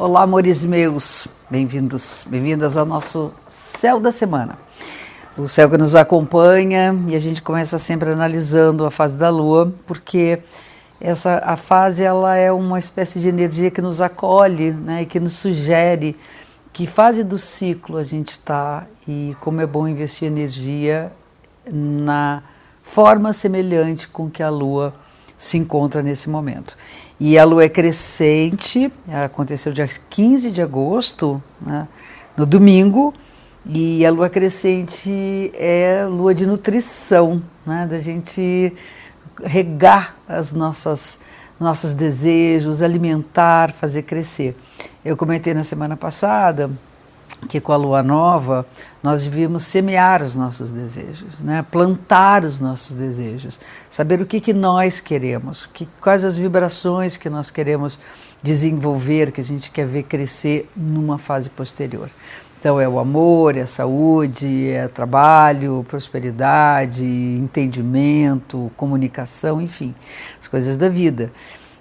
Olá, amores meus, bem-vindos, bem-vindas ao nosso Céu da Semana. O céu que nos acompanha e a gente começa sempre analisando a fase da Lua, porque essa a fase ela é uma espécie de energia que nos acolhe, né, e que nos sugere que fase do ciclo a gente está e como é bom investir energia na forma semelhante com que a Lua se encontra nesse momento. E a lua é crescente, aconteceu dia 15 de agosto, né, no domingo, e a lua crescente é lua de nutrição, né, da gente regar as nossas nossos desejos, alimentar, fazer crescer. Eu comentei na semana passada que com a lua nova nós devíamos semear os nossos desejos, né? plantar os nossos desejos, saber o que, que nós queremos, que, quais as vibrações que nós queremos desenvolver, que a gente quer ver crescer numa fase posterior. Então é o amor, é a saúde, é trabalho, prosperidade, entendimento, comunicação, enfim, as coisas da vida.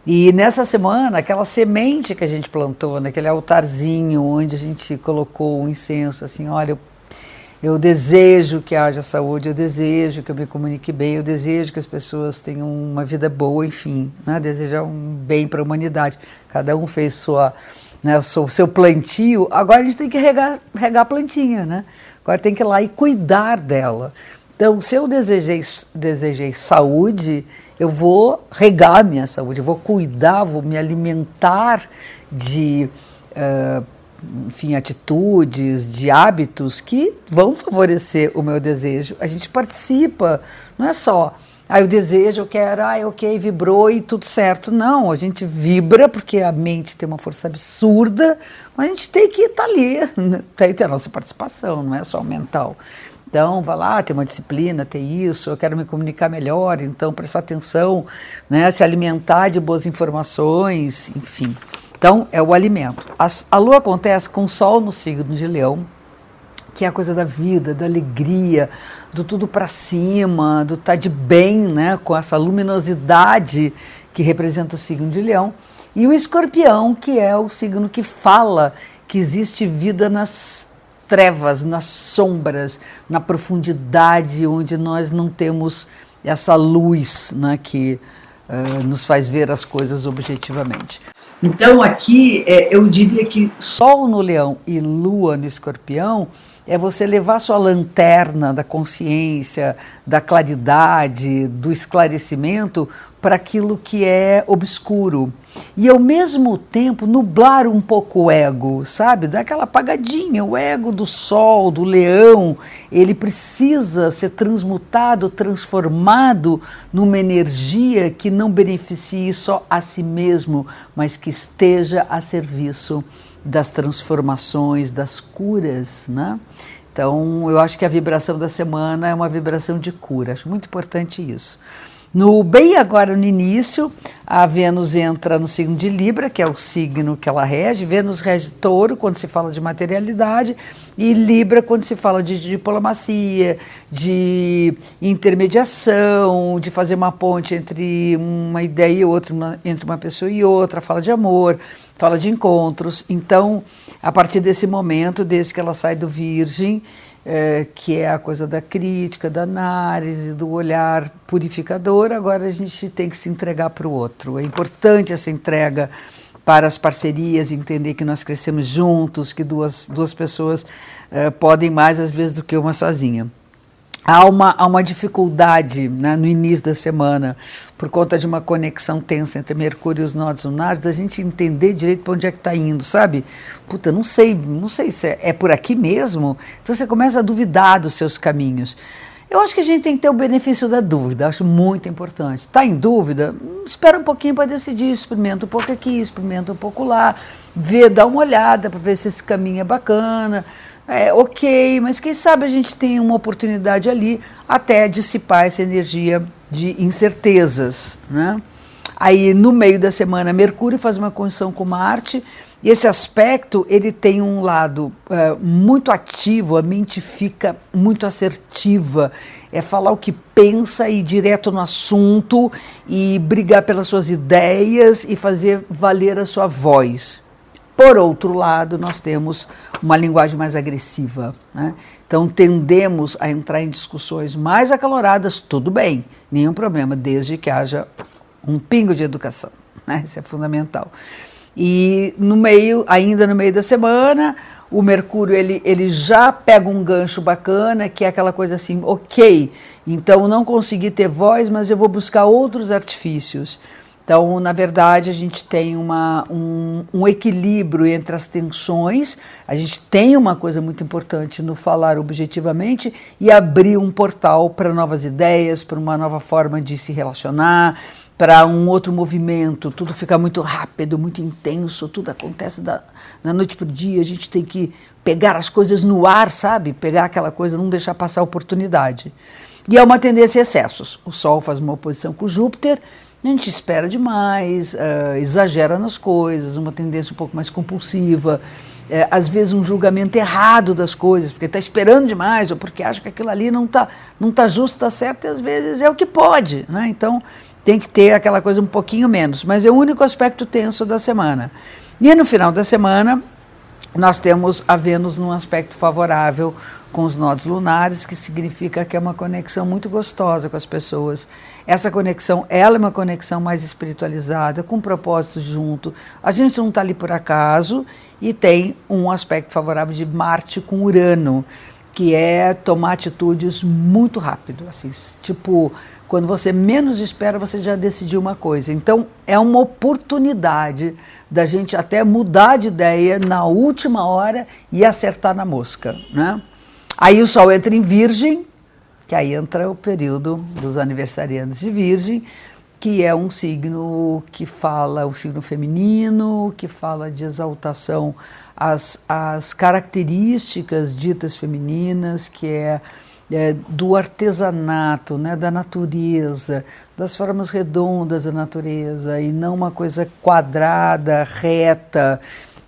E nessa semana, aquela semente que a gente plantou, naquele altarzinho onde a gente colocou o incenso, assim, olha, eu, eu desejo que haja saúde, eu desejo que eu me comunique bem, eu desejo que as pessoas tenham uma vida boa, enfim, né? desejar um bem para a humanidade. Cada um fez sua, né, seu, seu plantio, agora a gente tem que regar, regar a plantinha, né? Agora tem que ir lá e cuidar dela. Então, se eu desejei, desejei saúde, eu vou regar minha saúde, eu vou cuidar, vou me alimentar de, uh, enfim, atitudes, de hábitos que vão favorecer o meu desejo. A gente participa, não é só Aí o desejo, eu quero, ah, ok, vibrou e tudo certo. Não, a gente vibra porque a mente tem uma força absurda, mas a gente tem que estar tá ali, tem que ter a nossa participação, não é só mental. Então, vá lá, tem uma disciplina, tem isso, eu quero me comunicar melhor, então prestar atenção, né, se alimentar de boas informações, enfim. Então, é o alimento. A, a lua acontece com o sol no signo de leão, que é a coisa da vida, da alegria, do tudo para cima, do estar tá de bem, né, com essa luminosidade que representa o signo de leão. E o escorpião, que é o signo que fala que existe vida nas trevas, nas sombras, na profundidade onde nós não temos essa luz né, que uh, nos faz ver as coisas objetivamente. Então, aqui é, eu diria que Sol no Leão e Lua no Escorpião é você levar sua lanterna da consciência, da claridade, do esclarecimento para aquilo que é obscuro. E ao mesmo tempo nublar um pouco o ego, sabe? Dar aquela apagadinha. O ego do sol, do leão, ele precisa ser transmutado, transformado numa energia que não beneficie só a si mesmo, mas que esteja a serviço das transformações, das curas, né? Então, eu acho que a vibração da semana é uma vibração de cura. Acho muito importante isso. No bem agora no início, a Vênus entra no signo de Libra, que é o signo que ela rege. Vênus rege touro quando se fala de materialidade e Libra quando se fala de, diplomacia, de intermediação, de fazer uma ponte entre uma ideia e outra, uma, entre uma pessoa e outra, fala de amor, fala de encontros. Então, a partir desse momento, desde que ela sai do Virgem, é, que é a coisa da crítica, da análise, do olhar purificador, agora a gente tem que se entregar para o outro. É importante essa entrega para as parcerias, entender que nós crescemos juntos, que duas, duas pessoas é, podem mais às vezes do que uma sozinha há uma, há uma dificuldade né, no início da semana, por conta de uma conexão tensa entre Mercúrio e os nodos lunares, da gente entender direito para onde é que está indo, sabe? Puta, não sei, não sei se é, é por aqui mesmo. Então você começa a duvidar dos seus caminhos. Eu acho que a gente tem que ter o benefício da dúvida, acho muito importante. Está em dúvida? Espera um pouquinho para decidir, experimenta um pouco aqui, experimenta um pouco lá, vê, dá uma olhada para ver se esse caminho é bacana é, ok, mas quem sabe a gente tem uma oportunidade ali até dissipar essa energia de incertezas. Né? Aí no meio da semana, Mercúrio faz uma conjunção com Marte, e esse aspecto ele tem um lado é, muito ativo, a mente fica muito assertiva, é falar o que pensa e ir direto no assunto e brigar pelas suas ideias e fazer valer a sua voz. Por outro lado, nós temos uma linguagem mais agressiva. Né? Então, tendemos a entrar em discussões mais acaloradas, tudo bem, nenhum problema, desde que haja um pingo de educação. Né? Isso é fundamental. E no meio, ainda no meio da semana, o Mercúrio ele, ele já pega um gancho bacana, que é aquela coisa assim, ok, então não consegui ter voz, mas eu vou buscar outros artifícios. Então, na verdade, a gente tem uma, um, um, equilíbrio entre as tensões, a gente tem uma coisa muito importante no falar objetivamente e abrir um portal para novas ideias, para uma nova forma de se relacionar, para um outro movimento. Tudo fica muito rápido, muito intenso, tudo acontece da, da noite para o dia. A gente tem que pegar as coisas no ar, sabe? Pegar aquela coisa, não deixar passar a oportunidade. E é uma tendência a excessos. O Sol faz uma oposição com Júpiter a gente espera demais, uh, exagera nas coisas, uma tendência um pouco mais compulsiva, é, às vezes um julgamento errado das coisas, porque está esperando demais, ou porque acha que aquilo ali não está não tá justo, está certo, e às vezes é o que pode. Né? Então tem que ter aquela coisa um pouquinho menos, mas é o único aspecto tenso da semana. E no final da semana, nós temos a Vênus num aspecto favorável com os nodos lunares, que significa que é uma conexão muito gostosa com as pessoas. Essa conexão, ela é uma conexão mais espiritualizada, com propósitos junto. A gente não está ali por acaso e tem um aspecto favorável de Marte com Urano, que é tomar atitudes muito rápido, assim, tipo quando você menos espera, você já decidiu uma coisa. Então, é uma oportunidade da gente até mudar de ideia na última hora e acertar na mosca, né? Aí o Sol entra em Virgem, que aí entra o período dos aniversariantes de Virgem, que é um signo que fala, o signo feminino, que fala de exaltação às, às características ditas femininas, que é, é, do artesanato, né, da natureza, das formas redondas da natureza, e não uma coisa quadrada, reta,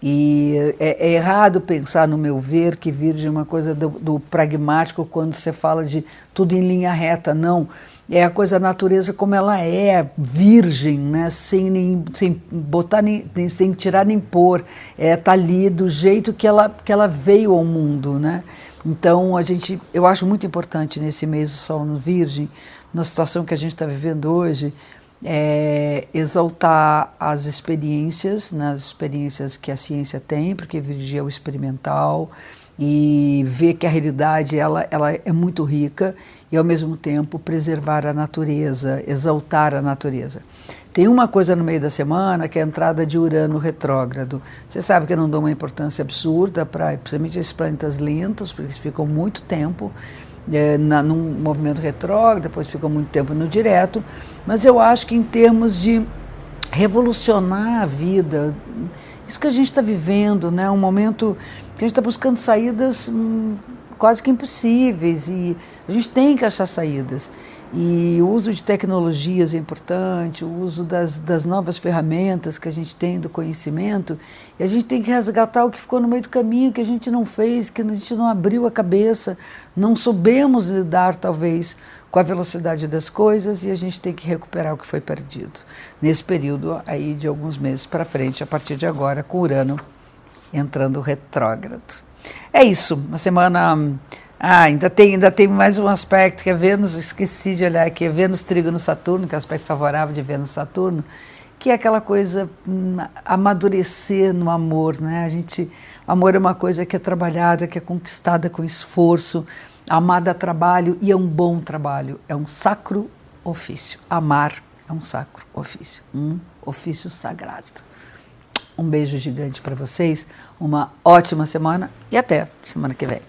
e é, é, errado pensar, no meu ver, que Virgem é uma coisa do, do, pragmático quando você fala de tudo em linha reta. Não. É a coisa da natureza como ela é, virgem, né? sem, nem, sem botar nem, sem tirar nem pôr. É, tá ali do jeito que ela, que ela veio ao mundo. Né? Então, a gente, eu acho muito importante nesse mês do Sol no Virgem, na situação que a gente está vivendo hoje, é, exaltar as experiências, nas né, experiências que a ciência tem, porque Virgínia é o experimental, e ver que a realidade ela, ela é muito rica e ao mesmo tempo preservar a natureza, exaltar a natureza. Tem uma coisa no meio da semana que é a entrada de Urano retrógrado. Você sabe que eu não dou uma importância absurda para, principalmente esses planetas lentos, porque eles ficam muito tempo é, na, num movimento retrógrado, depois ficam muito tempo no direto, mas eu acho que em termos de revolucionar a vida, isso que a gente está vivendo, né, um momento que a gente está buscando saídas hum, quase que impossíveis e a gente tem que achar saídas. E o uso de tecnologias é importante, o uso das, das novas ferramentas que a gente tem do conhecimento, e a gente tem que resgatar o que ficou no meio do caminho, que a gente não fez, que a gente não abriu a cabeça, não soubemos lidar, talvez, com a velocidade das coisas, e a gente tem que recuperar o que foi perdido. Nesse período aí de alguns meses para frente, a partir de agora, com Urano entrando retrógrado. É isso, uma semana ah, ainda tem, ainda tem mais um aspecto que é Vênus, esqueci de olhar aqui, é Vênus no Saturno, que é o aspecto favorável de Vênus Saturno, que é aquela coisa hum, amadurecer no amor, né? A gente, amor é uma coisa que é trabalhada, que é conquistada com esforço, amada trabalho e é um bom trabalho, é um sacro ofício. Amar é um sacro ofício, um ofício sagrado. Um beijo gigante para vocês, uma ótima semana e até semana que vem.